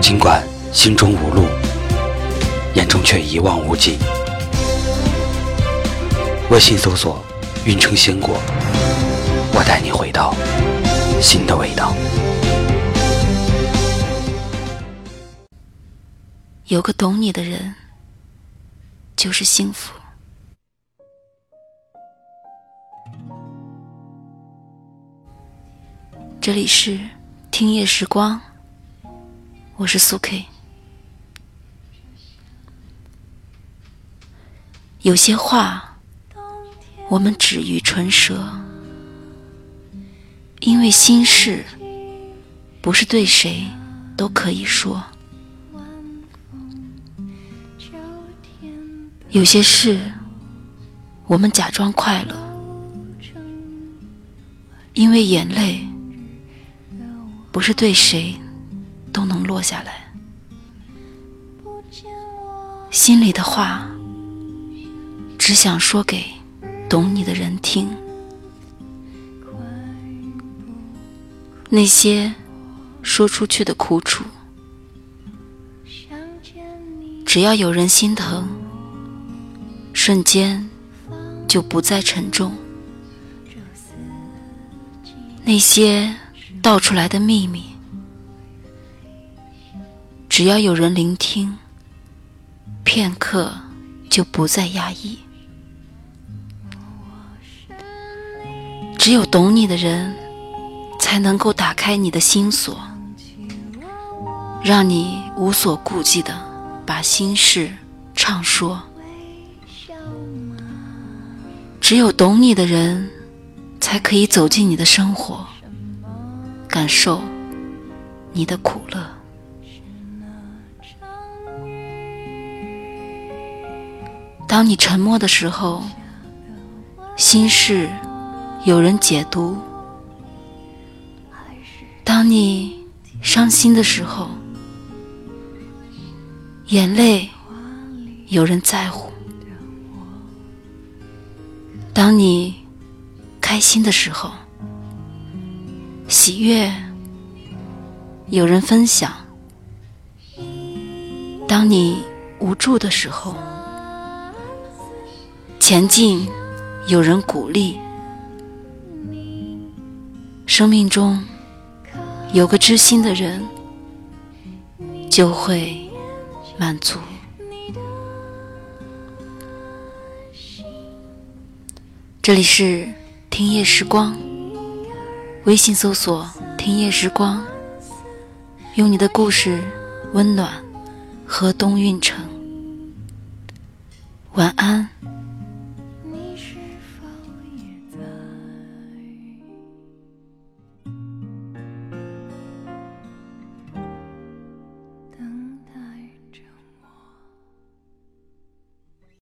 尽管心中无路，眼中却一望无际。微信搜索“运城鲜果”，我带你回到新的味道。有个懂你的人，就是幸福。这里是听夜时光。我是苏 K。有些话，我们止于唇舌，因为心事不是对谁都可以说。有些事，我们假装快乐，因为眼泪不是对谁。下来，心里的话只想说给懂你的人听。那些说出去的苦楚，只要有人心疼，瞬间就不再沉重。那些道出来的秘密。只要有人聆听，片刻就不再压抑。只有懂你的人，才能够打开你的心锁，让你无所顾忌的把心事畅说。只有懂你的人，才可以走进你的生活，感受你的苦乐。当你沉默的时候，心事有人解读；当你伤心的时候，眼泪有人在乎；当你开心的时候，喜悦有人分享；当你无助的时候，前进，有人鼓励；生命中有个知心的人，就会满足。这里是听夜时光，微信搜索“听夜时光”，用你的故事温暖河东运城。晚安。